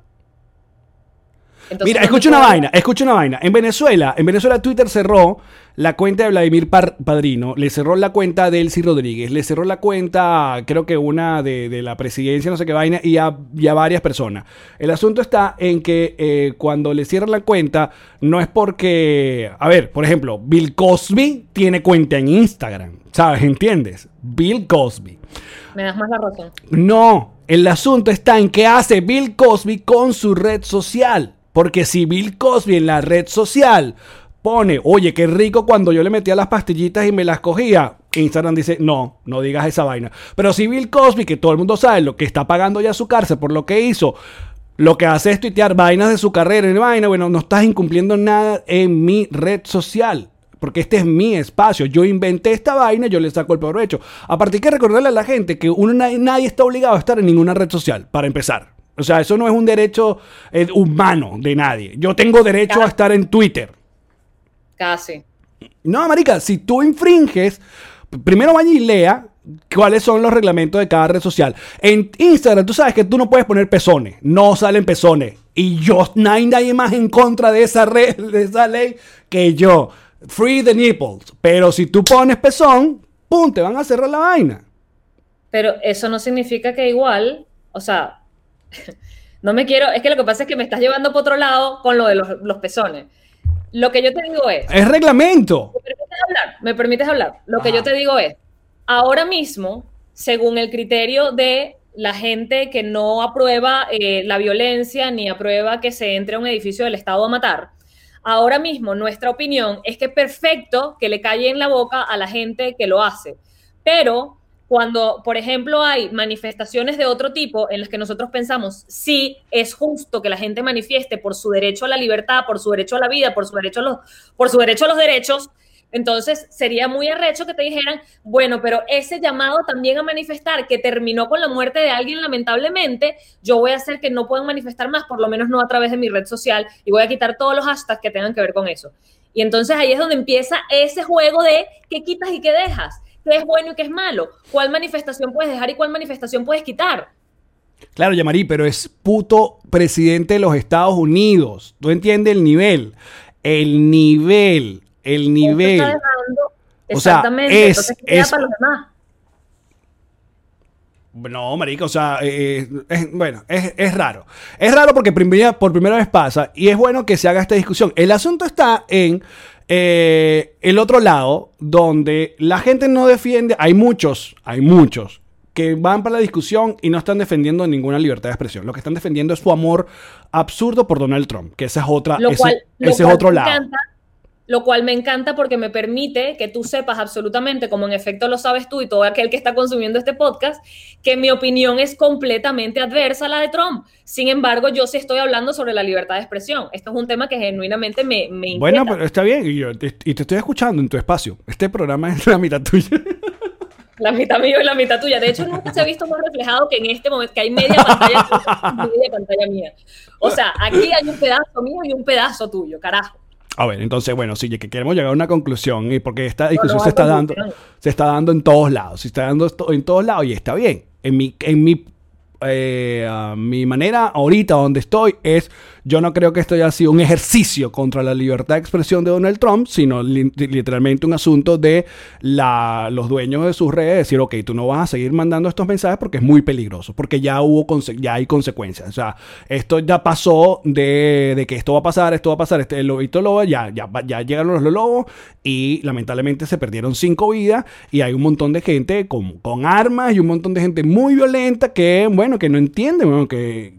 Entonces, Mira, escucha una vaina, escucha una vaina. En Venezuela, en Venezuela Twitter cerró la cuenta de Vladimir Par- Padrino, le cerró la cuenta de Elsie Rodríguez, le cerró la cuenta, creo que una de, de la presidencia, no sé qué vaina, y a, y a varias personas. El asunto está en que eh, cuando le cierran la cuenta, no es porque, a ver, por ejemplo, Bill Cosby tiene cuenta en Instagram, ¿sabes? ¿Entiendes? Bill Cosby. Me das más la razón. No, el asunto está en qué hace Bill Cosby con su red social. Porque si Bill Cosby en la red social pone, oye, qué rico cuando yo le metía las pastillitas y me las cogía, Instagram dice, no, no digas esa vaina. Pero si Bill Cosby, que todo el mundo sabe lo que está pagando ya su cárcel por lo que hizo, lo que hace es tuitear vainas de su carrera en vaina, bueno, no estás incumpliendo nada en mi red social. Porque este es mi espacio. Yo inventé esta vaina, yo le saco el provecho. Aparte hay que recordarle a la gente que uno, nadie, nadie está obligado a estar en ninguna red social, para empezar. O sea, eso no es un derecho eh, humano de nadie. Yo tengo derecho a estar en Twitter. Casi. No, marica, si tú infringes, primero vaya y lea cuáles son los reglamentos de cada red social. En Instagram, tú sabes que tú no puedes poner pezones, no salen pezones. Y yo, no hay nadie más en contra de esa, red, de esa ley que yo. Free the nipples. Pero si tú pones pezón, ¡pum! Te van a cerrar la vaina. Pero eso no significa que igual, o sea, no me quiero, es que lo que pasa es que me estás llevando por otro lado con lo de los, los pezones. Lo que yo te digo es, Es reglamento. ¿me permites hablar? ¿Me permites hablar? Lo que yo te digo es, ahora mismo, según el criterio de la gente que no aprueba eh, la violencia ni aprueba que se entre a un edificio del Estado a matar, ahora mismo nuestra opinión es que es perfecto que le calle en la boca a la gente que lo hace. Pero cuando, por ejemplo, hay manifestaciones de otro tipo en las que nosotros pensamos, sí, es justo que la gente manifieste por su derecho a la libertad, por su derecho a la vida, por su derecho a los, por su derecho a los derechos, entonces sería muy arrecho que te dijeran, bueno, pero ese llamado también a manifestar que terminó con la muerte de alguien lamentablemente, yo voy a hacer que no puedan manifestar más, por lo menos no a través de mi red social, y voy a quitar todos los hashtags que tengan que ver con eso. Y entonces ahí es donde empieza ese juego de qué quitas y qué dejas, qué es bueno y qué es malo, cuál manifestación puedes dejar y cuál manifestación puedes quitar. Claro, Yamari, pero es puto presidente de los Estados Unidos. ¿Tú entiendes el nivel? El nivel, el nivel. dejando- O sea, Exactamente. es- entonces, ¿qué queda es- para los demás? No, marica, o sea, eh, es- bueno, es, es raro. Es raro porque primera- por primera vez pasa y es bueno que se haga esta discusión. El asunto está en eh, el otro lado, donde la gente no defiende, hay muchos, hay muchos que van para la discusión y no están defendiendo ninguna libertad de expresión. Lo que están defendiendo es su amor absurdo por Donald Trump, que esa es otra, Lo ese, cual, lo ese es otro lado. encanta, lo cual me encanta porque me permite que tú sepas absolutamente, como en efecto lo sabes tú y todo aquel que está consumiendo este podcast, que mi opinión es completamente adversa a la de Trump. Sin embargo, yo sí estoy hablando sobre la libertad de expresión. Esto es un tema que genuinamente me, me inquieta. Bueno, pero está bien, y, yo te, y te estoy escuchando en tu espacio. Este programa es la mitad tuya. La mitad mío y la mitad tuya. De hecho, nunca se ha visto más reflejado que en este momento, que hay media pantalla, media pantalla mía. O sea, aquí hay un pedazo mío y un pedazo tuyo, carajo. A ver, entonces, bueno, sí, que queremos llegar a una conclusión, y porque esta discusión no se está dando, se está dando en todos lados, se está dando en todos lados y está bien. En mi, en mi, eh, mi manera ahorita donde estoy es, yo no creo que esto haya sido un ejercicio contra la libertad de expresión de Donald Trump, sino li- literalmente un asunto de la, los dueños de sus redes decir, ok, tú no vas a seguir mandando estos mensajes porque es muy peligroso, porque ya hubo, ya hay consecuencias. O sea, esto ya pasó de, que esto va a pasar, esto va a pasar, este, el lobito lobo, ya, ya, ya llegaron los lobos y lamentablemente se perdieron cinco vidas y hay un montón de gente con, con armas y un montón de gente muy violenta que, bueno, que no entiende, bueno, que,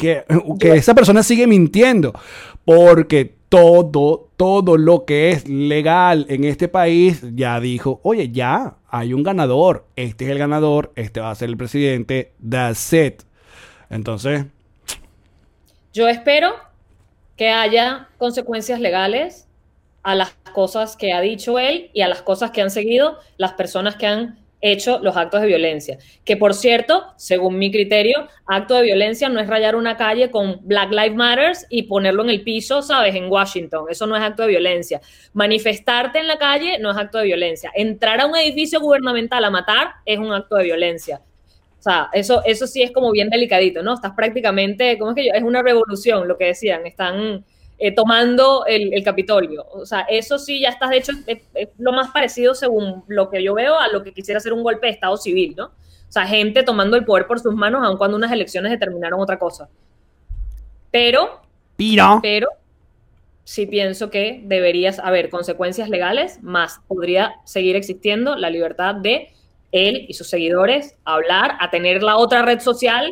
que, que esa persona sigue mintiendo porque todo, todo lo que es legal en este país ya dijo, oye, ya hay un ganador, este es el ganador, este va a ser el presidente, that's it. Entonces, Yo espero que haya consecuencias legales a las cosas que ha dicho él y a las cosas que han seguido las personas que han hecho los actos de violencia. Que por cierto, según mi criterio, acto de violencia no es rayar una calle con Black Lives Matters y ponerlo en el piso, ¿sabes? En Washington. Eso no es acto de violencia. Manifestarte en la calle no es acto de violencia. Entrar a un edificio gubernamental a matar es un acto de violencia. O sea, eso, eso sí es como bien delicadito, ¿no? Estás prácticamente, ¿cómo es que yo? Es una revolución, lo que decían, están eh, tomando el, el Capitolio. O sea, eso sí ya estás, de hecho, es, es lo más parecido, según lo que yo veo, a lo que quisiera ser un golpe de Estado civil, ¿no? O sea, gente tomando el poder por sus manos, aun cuando unas elecciones determinaron otra cosa. Pero, pira. pero, sí pienso que deberías haber consecuencias legales, más podría seguir existiendo la libertad de él y sus seguidores a hablar, a tener la otra red social,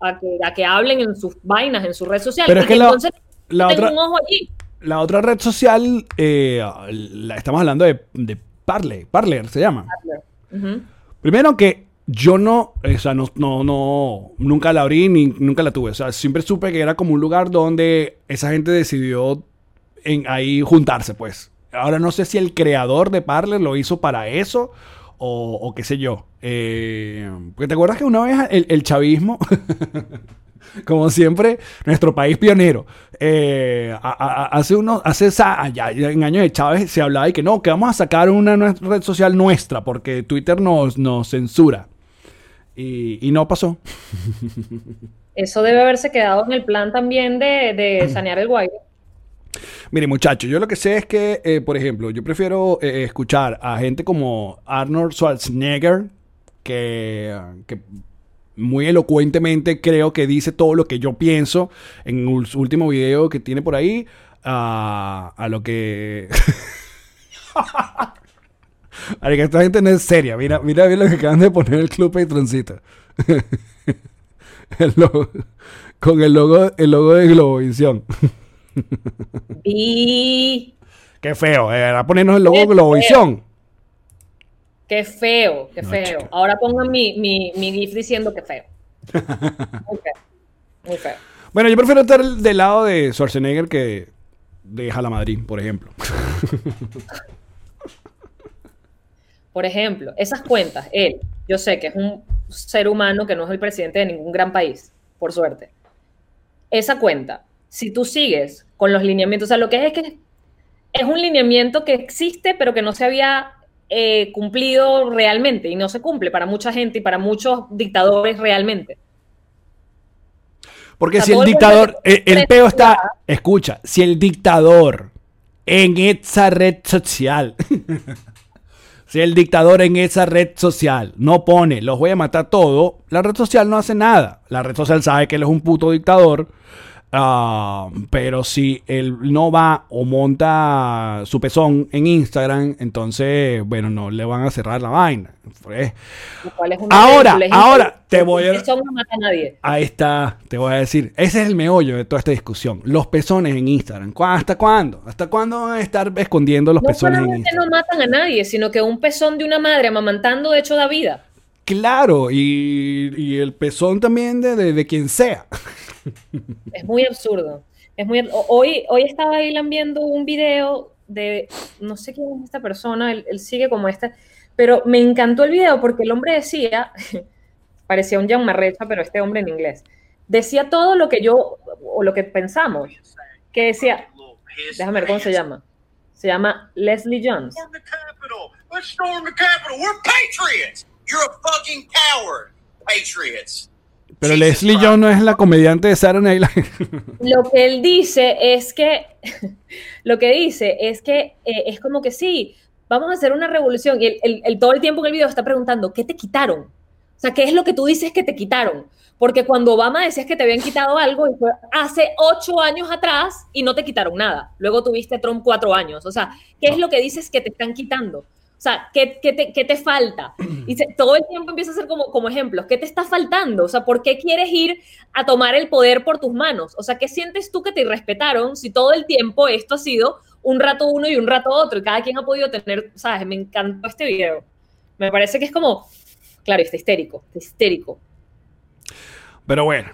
a que, a que hablen en sus vainas, en su red social. Pero y es que entonces la otra- un ojo allí. La otra red social, eh, la, estamos hablando de, de Parler, Parler se llama. Primero que yo no, o sea, no, no, no, nunca la abrí ni nunca la tuve. O sea, siempre supe que era como un lugar donde esa gente decidió en, ahí juntarse, pues. Ahora no sé si el creador de Parler lo hizo para eso o, o qué sé yo. Eh, porque te acuerdas que una vez el, el chavismo, como siempre, nuestro país pionero, eh, a- a- a- hace unos, hace allá en años de Chávez se hablaba de que no, que vamos a sacar una red social nuestra porque Twitter nos, nos censura. Y, y no pasó. Eso debe haberse quedado en el plan también de, de sanear el Guaire. Mire, muchachos, yo lo que sé es que, eh, por ejemplo, yo prefiero eh, escuchar a gente como Arnold Schwarzenegger, que, que muy elocuentemente creo que dice todo lo que yo pienso en un- su último video que tiene por ahí, a, a lo que... Ay, que esta gente no es seria. Mira, mira bien lo que acaban de poner el club Patroncito. El logo- con el logo, el logo de Globovisión. Y Qué feo, era ponernos el logo Globovisión. Qué feo, qué No, feo. chica. Ahora pongan mi, mi, mi GIF diciendo que feo. Muy feo. Muy feo. Bueno, yo prefiero estar del lado de Schwarzenegger que de Jalamadrid, por ejemplo. Por ejemplo, esas cuentas, él, yo sé que es un ser humano que no es el presidente de ningún gran país, por suerte. Esa cuenta, si tú sigues con los lineamientos, o sea, lo que es es que es un lineamiento que existe, pero que no se había eh, cumplido realmente y no se cumple para mucha gente y para muchos dictadores realmente. Porque O sea, si el dictador, el, el peo está, escucha, si el dictador en esa red social, si el dictador en esa red social no pone, los voy a matar todo, la red social no hace nada. La red social sabe que él es un puto dictador. Ah, pero si él no va o monta su pezón en Instagram, entonces, bueno, no le van a cerrar la vaina. Pues, es Ahora, ahora, te voy a- Eso no mata a nadie. Ahí está, te voy a decir. Ese es el meollo de toda esta discusión. Los pezones en Instagram. ¿Cu- ¿Hasta cuándo? ¿Hasta cuándo van a estar escondiendo los No pezones en solamente no Instagram? matan a nadie, sino que un pezón de una madre amamantando de hecho da vida. Claro, y, y el pezón también de, de- de quien sea. Es muy absurdo. Es muy, hoy, hoy estaba ahí viendo un video de, no sé quién es esta persona, él, él sigue como esta, pero me encantó el video porque el hombre decía, parecía un Jan Marrecha, pero este hombre en inglés, decía todo lo que yo, o lo que pensamos, que decía, déjame ver cómo se llama, se llama Leslie Jones. Let's storm the Capitol. We're patriots. You're a fucking coward. Patriots. Pero Leslie. Jones no es la comediante de Sarah Live. Lo que él dice es que, lo que dice es que eh, es como que sí, vamos a hacer una revolución. Y él, él- él todo el tiempo en el video está preguntando, ¿qué te quitaron? O sea, ¿qué es lo que tú dices que te quitaron? Porque cuando Obama decías que te habían quitado algo, y fue hace ocho años atrás y no te quitaron nada. Luego tuviste a Trump cuatro años. O sea, ¿qué es lo que dices que te están quitando? O sea, ¿qué, te, te falta? Y se- todo el tiempo empieza a ser como, como ejemplos. ¿Qué te está faltando? O sea, ¿por qué quieres ir a tomar el poder por tus manos? O sea, ¿qué sientes tú que te respetaron si todo el tiempo esto ha sido un rato uno y un rato otro y cada quien ha podido tener, sabes? Me encantó este video. Me parece que es como, claro, está histérico, está histérico. Pero bueno.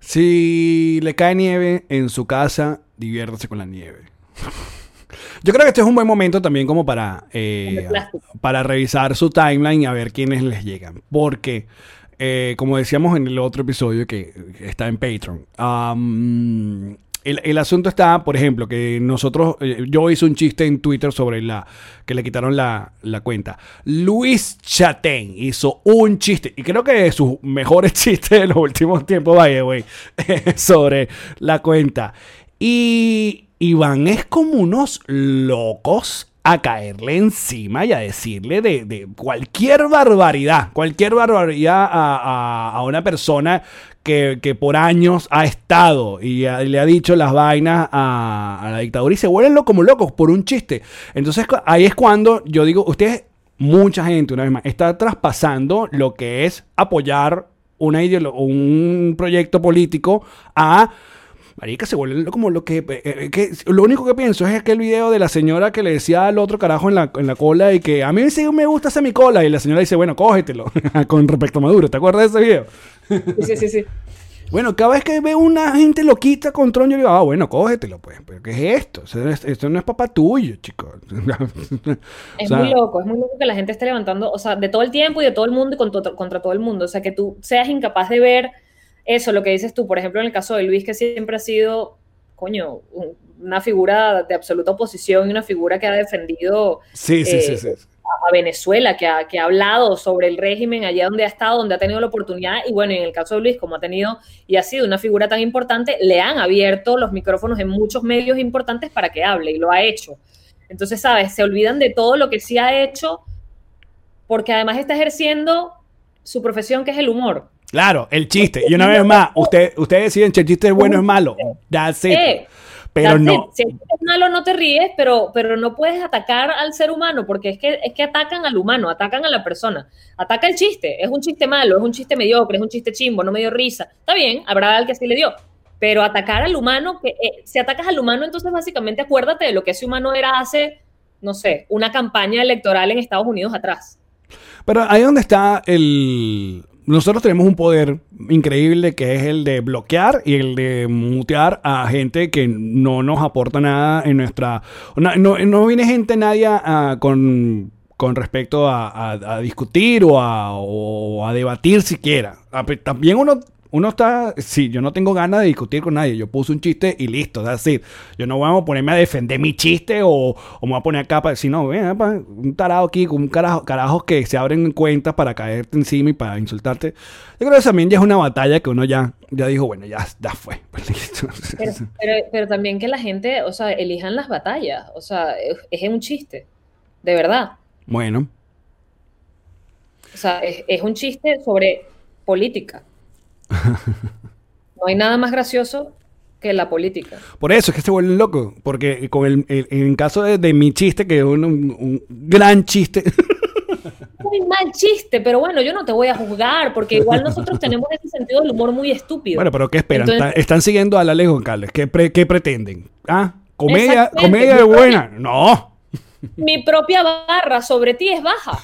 Si le cae nieve en su casa, diviértase con la nieve. Yo creo que este es un buen momento también como para, eh, para revisar su timeline y a ver quiénes les llegan. Porque, eh, como decíamos en el otro episodio que, está en Patreon, el, el asunto está, por ejemplo, que nosotros, eh, yo hice un chiste en Twitter sobre la que le quitaron la, la cuenta. Luis Chatén hizo un chiste, y creo que de sus mejores chistes de los últimos tiempos, vaya, güey, sobre la cuenta. Y Iván es como unos locos a caerle encima y a decirle de, cualquier barbaridad, cualquier barbaridad a, una persona que, por años ha estado y le ha dicho las vainas a, la dictadura y se vuelven como locos por un chiste. Entonces ahí es cuando yo digo, ustedes, mucha gente, una vez más, está traspasando lo que es apoyar un proyecto político a Marica, se vuelven como lo que, eh, eh, que- Lo único que pienso es aquel video de la señora que le decía al otro carajo en la, en la cola y que a mí sí me gusta hacer mi cola. Y la señora dice, bueno, cógetelo. Con respecto a Maduro. ¿Te acuerdas de ese video? Sí, sí, sí. Bueno, cada vez que veo una gente loquita con Tron, yo digo, ah, bueno, cógetelo, pues. ¿Pero qué es esto? Esto no es, esto no es papá tuyo, chicos. Es O sea, muy loco, es muy loco que la gente esté levantando, o sea, de todo el tiempo y de todo el mundo y contra, contra todo el mundo. O sea, que tú seas incapaz de ver eso, lo que dices tú, por ejemplo, en el caso de Luis, que siempre ha sido, coño, un- una figura de absoluta oposición y una figura que ha defendido Sí, sí, sí, eh, sí. a Venezuela, que ha, que ha hablado sobre el régimen allá donde ha estado, donde ha tenido la oportunidad, y bueno, en el caso de Luis, como ha tenido y ha sido una figura tan importante, le han abierto los micrófonos en muchos medios importantes para que hable, y lo ha hecho. Entonces, ¿sabes? Se olvidan de todo lo que sí ha hecho, porque además está ejerciendo su profesión, que es el humor. Claro, el chiste. Y una vez más, usted, ustedes deciden si el chiste es bueno o es malo. That's it. Eh, Pero That's no. it. Si el chiste es malo, no te ríes, pero, pero no puedes atacar al ser humano, porque es que, es que atacan al humano, atacan a la persona. Ataca el chiste. Es un chiste malo, es un chiste mediocre, es un chiste chimbo, no me dio risa. Está bien, habrá alguien que sí le dio. Pero atacar al humano, que eh, si atacas al humano, entonces básicamente acuérdate de lo que ese humano era hace no sé, una campaña electoral en Estados Unidos atrás. Pero ahí donde está el... Nosotros tenemos un poder increíble que es el de bloquear y el de mutear a gente que no nos aporta nada en nuestra... No, no, viene gente nadie con, con respecto a, discutir o a, o a debatir siquiera. También uno... Uno está, sí, yo no tengo ganas de discutir con nadie. Yo puse un chiste y listo, es decir, yo no voy a ponerme a defender mi chiste o, o me voy a poner acá para decir, no, ven, un tarado aquí con un carajo, carajos que se abren cuentas para caerte encima y para insultarte. Yo creo que también ya es una batalla que uno ya, ya dijo, bueno, ya, ya fue. Pues. Pero, pero, pero también que la gente, o sea, elijan las batallas. O sea, es, es un chiste. De verdad. Bueno, O sea, es, es un chiste sobre política. No hay nada más gracioso que la política. por eso es que se vuelven locos. Porque con el, el- en caso de, de mi chiste, que es un, un- un gran chiste, Muy mal chiste, pero bueno, yo no te voy a juzgar, porque igual nosotros tenemos ese sentido del humor muy estúpido. bueno, pero ¿qué esperan? Entonces- Están- siguiendo a la ley Goncalves. ¿Qué, pre- qué pretenden? ¿Ah? ¿Comedia, Exactamente. comedia de buena? No. Mi propia barra sobre ti es baja.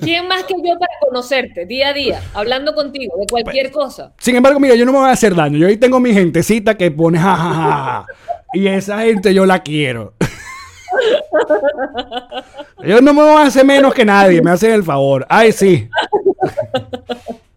¿Quién más que yo para conocerte día a día, hablando contigo de cualquier cosa? Sin embargo, mira, yo no me voy a hacer daño. Yo ahí tengo mi gentecita que pone jajaja. y esa gente yo la quiero. yo no me voy a hacer menos que nadie, me hacen el favor. Ay, sí.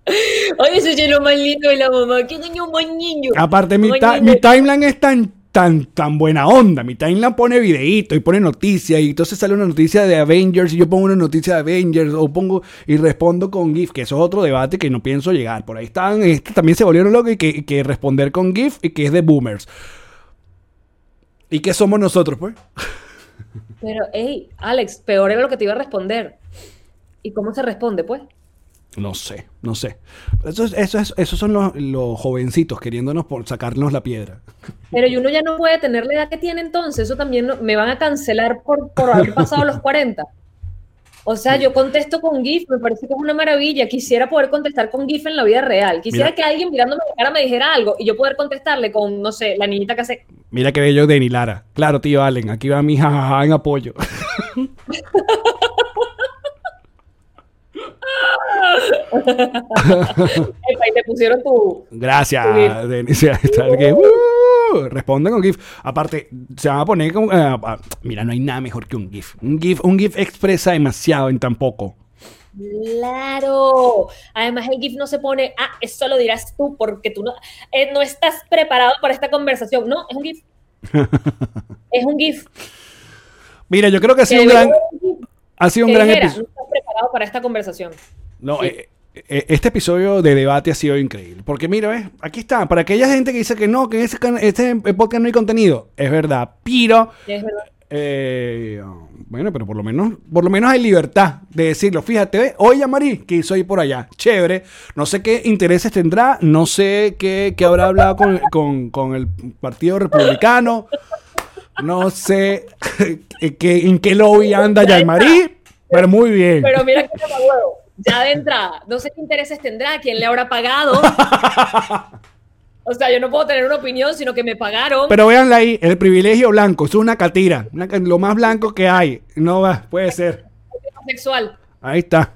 Ay, ese es lo más lindo de la mamá. ¿Qué niño más niño? Aparte, mi, ta- mi timeline es tan, tan, tan buena onda. Mi timeline pone videíto y pone noticias. Y entonces sale una noticia de Avengers y yo pongo una noticia de Avengers o pongo y respondo con GIF, que eso es otro debate que no pienso llegar. Por ahí están, este también se volvieron locos y que, que responder con GIF y que es de boomers. ¿Y qué somos nosotros, pues? Pero, hey, Alex, peor era lo que te iba a responder. ¿Y cómo se responde, pues? No sé, no sé. Eso, es- eso es- esos son los, los jovencitos queriéndonos por sacarnos la piedra. Pero y uno ya no puede tener la edad que tiene entonces. Eso también no- me van a cancelar por, por haber pasado los 40. O sea, yo contesto con GIF, me parece que es una maravilla. Quisiera poder contestar con GIF en la vida real. Quisiera Mira. que alguien mirándome la cara me dijera algo y yo poder contestarle con, no sé, la niñita que hace. Mira qué bello de Lara. Claro, tío Allen, aquí va mi jajaja en apoyo. y te pusieron tu. Gracias, Tu que, uh, responden con GIF. Aparte, se van a poner eh, mira, no hay nada mejor que un GIF. Un GIF, un GIF expresa demasiado en tan poco. Claro. Además, el GIF no se pone, ah, eso lo dirás tú porque tú no, eh, no estás preparado para esta conversación. No, es un GIF. es un GIF. Mira, yo creo que ha sido Que un gran, ha sido un gran episodio. No estás preparado para esta conversación. No, Sí. eh, eh, este episodio de debate ha sido increíble. Porque mira, ¿ves? aquí está. Para aquella gente que dice que no, que en ese este podcast no hay contenido. Es verdad. Pero, Es verdad. eh, bueno, pero por lo menos, por lo menos hay libertad de decirlo. Fíjate, ¿ves? Oye, Marí, que hizo ahí por allá. Chévere. No sé qué intereses tendrá. No sé qué, qué habrá hablado con, con- con el Partido Republicano. No sé qué- en qué lobby anda Marí. Pero muy bien. Pero mira que huevo. Ya de entrada, no sé qué intereses tendrá, quién le habrá pagado. O sea, yo no puedo tener una opinión, sino que me pagaron. Pero véanla ahí, el privilegio blanco, es una catira, una lo más blanco que hay. No va, puede ser. sexual. Ahí está.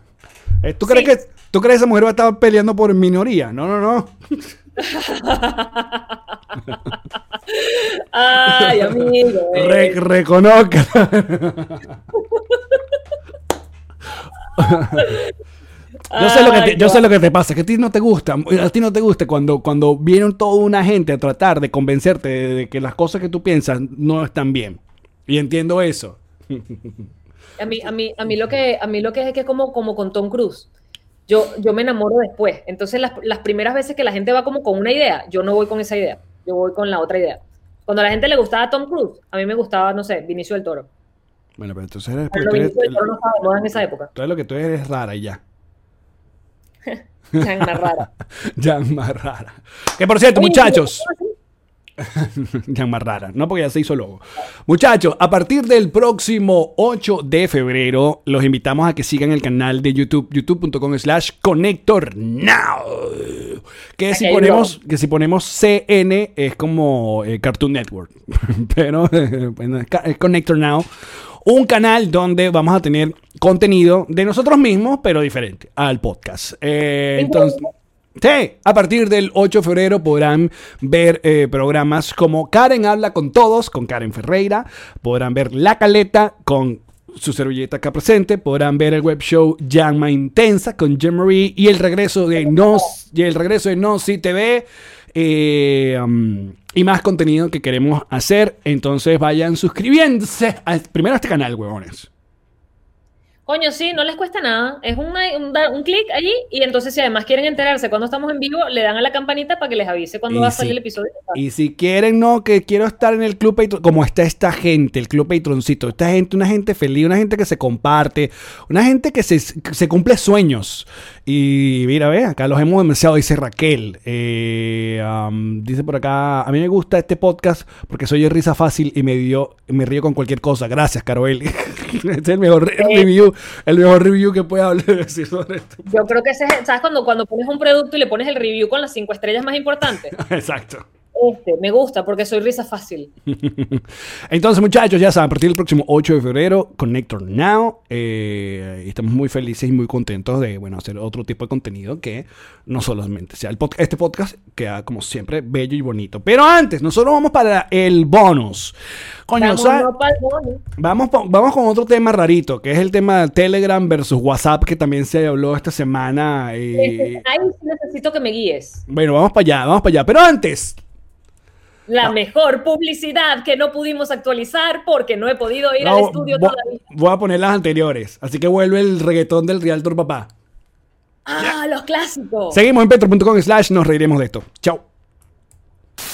Eh, ¿Tú crees Sí. que tú crees que esa mujer va a estar peleando por minoría? No, no, no. Ay, amigo. eh. Re- reconozca. Yo sé, lo que te, Ay, yo sé guau. lo que te pasa, que a ti no te gusta, a ti no te gusta cuando, cuando viene toda una gente a tratar de convencerte de, que las cosas que tú piensas no están bien. Y entiendo eso. A mí, a mí, a mí lo que, a mí lo que es que como, como con Tom Cruise. Yo, yo me enamoro después. Entonces, las, las primeras veces que la gente va como con una idea, yo no voy con esa idea. Yo voy con la otra idea. Cuando a la gente le gustaba Tom Cruise, a mí me gustaba, no sé, Vinicio del Toro. Bueno, pero entonces eres, Pero eres- Toro no estaba en esa época. entonces lo que tú eres es rara y ya. Tan más rara. ya más rara. Que por cierto, Oye, muchachos. ya más rara, no porque ya se hizo logo. Muchachos, a partir del próximo 8 de febrero, los invitamos a que sigan el canal de YouTube, youtube.com slash connector now. Que si ponemos, que si ponemos CN es como eh, Cartoon Network, pero bueno, es Connector Now. Un canal donde vamos a tener contenido de nosotros mismos, pero diferente al podcast. Eh, entonces, Sí, a partir del 8 de febrero podrán ver eh, programas como Karen habla con todos, con Karen Ferreira, podrán ver La Caleta con su servilleta acá presente, podrán ver el web show Llama Intensa con Jim Marie y el regreso de Nos y el regreso de No Si TV eh, um, y más contenido que queremos hacer, entonces vayan suscribiéndose a- primero a este canal, huevones. Coño, sí, no les cuesta nada. Es una- un, un clic allí y entonces si además quieren enterarse cuando estamos en vivo, le dan a la campanita para que les avise cuando Y va a salir el episodio. Y si quieren, no, que quiero estar en el Club Patreon, como está esta gente, el Club Patroncito, esta gente, una gente feliz, una gente que se comparte, una gente que se, que se cumple sueños. Y mira, ve, acá los hemos demasiado, dice Raquel. Eh, um, dice por acá, a mí me gusta este podcast porque soy de risa fácil y me, dio, me río con cualquier cosa. Gracias, Carol. este es el mejor re- review, el mejor review que pueda hablar decir sobre esto. Yo creo que ese es, ¿sabes? Cuando, cuando pones un producto y le pones el review con las cinco estrellas más importantes. Exacto. Este, me gusta porque soy risa fácil. Entonces, muchachos, ya saben, a partir del próximo 8 de febrero, Connector Now. eh, estamos muy felices y muy contentos de bueno, hacer otro tipo de contenido que no solamente sea el pod- este podcast, queda como siempre bello y bonito. Pero antes, nosotros vamos para el bonus. Coño, Vamos. Vamos, con otro tema rarito, que es el tema de Telegram versus WhatsApp, que también se habló esta semana. eh, Este, Ahí necesito que me guíes. bueno, vamos para allá, vamos para allá. Pero antes, La mejor publicidad que no pudimos actualizar porque no he podido ir no, al estudio todavía. voy a poner las anteriores. Así que vuelve el reggaetón del Realtor Papá. Ah, los clásicos. Seguimos en petro.com slash nos reiremos de esto. Chao.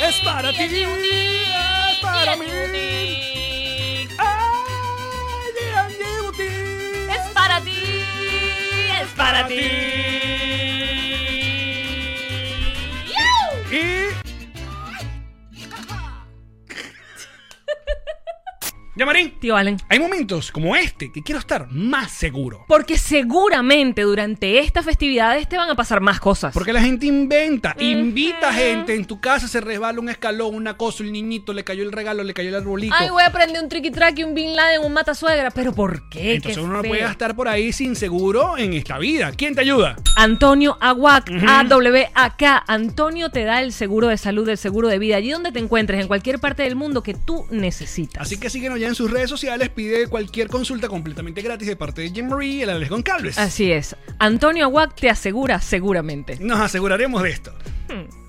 Es para ti, es para mí. Es para ti, es para ti. Y... Llamarín, Tío Allen. hay momentos como este que quiero estar más seguro. Porque seguramente durante estas festividades te van a pasar más cosas. Porque la gente inventa, invita gente en tu casa, se resbala un escalón, una cosa, el niñito, le cayó el regalo, le cayó el arbolito. Ay, voy a prender un tricky track y un Bin Laden, un matasuegra. ¿Pero por qué? Entonces Qué uno no puede estar por ahí sin seguro en esta vida. ¿Quién te ayuda? Antonio Aguac, A-W-A-K. Antonio te da el seguro de salud, el seguro de vida, allí donde te encuentres, en cualquier parte del mundo que tú necesitas. Así que síguenos ya en sus redes sociales, pide cualquier consulta completamente gratis de parte de Jim Marie y el Alex Goncalves. Así es. Antonio Aguac te asegura seguramente. Nos aseguraremos de esto. Hmm.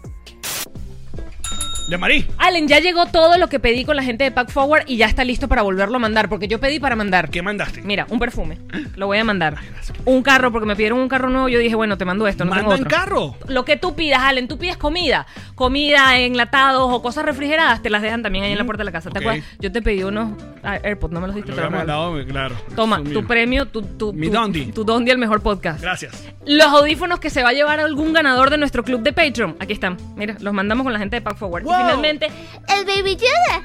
Ya Marí. Allen, ya llegó todo lo que pedí con la gente de Pack Forward y ya está listo para volverlo a mandar, porque yo pedí para mandar. ¿Qué mandaste? Mira, un perfume. Lo voy a mandar. Un carro, porque me pidieron un carro nuevo. Yo dije, bueno, te mando esto, no tengo ¿Mandan otro. carro? Lo que tú pidas, Allen, tú pides comida. Comida, enlatados o cosas refrigeradas, te las dejan también ahí en la puerta de la casa. ¿Te acuerdas? Yo te pedí unos AirPods, no me los diste. Lo había mandado, claro. Toma, tu premio, tu, tu, Mi tu- Dondi. Tu Dondi, el mejor podcast. Gracias. Los audífonos que se va a llevar algún ganador de nuestro club de Patreon. Aquí están. Mira, los mandamos con la gente de Pack Forward. Wow. Y finalmente, el Baby Yoda.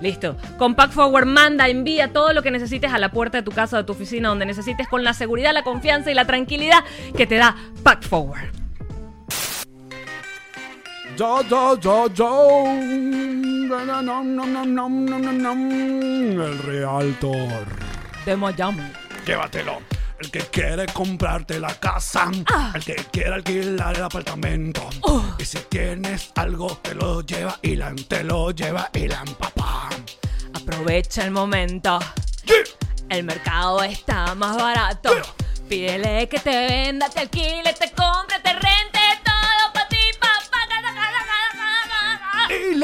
Listo. Con Pack Forward manda, envía todo lo que necesites a la puerta de tu casa de tu oficina, donde necesites con la seguridad, la confianza y la tranquilidad que te da Pack Forward. Yo, yo, yo, yo. nom, nom, nom, nom, nom, nom, nom. El Realtor. De Miami. Llévatelo. El que quiere comprarte la casa, el que quiere alquilar el apartamento. Y si tienes algo, te lo lleva Ilan, te lo lleva Ilan, papá. Aprovecha el momento. El mercado está más barato. Pídele que te venda, te alquile, te compre, te rente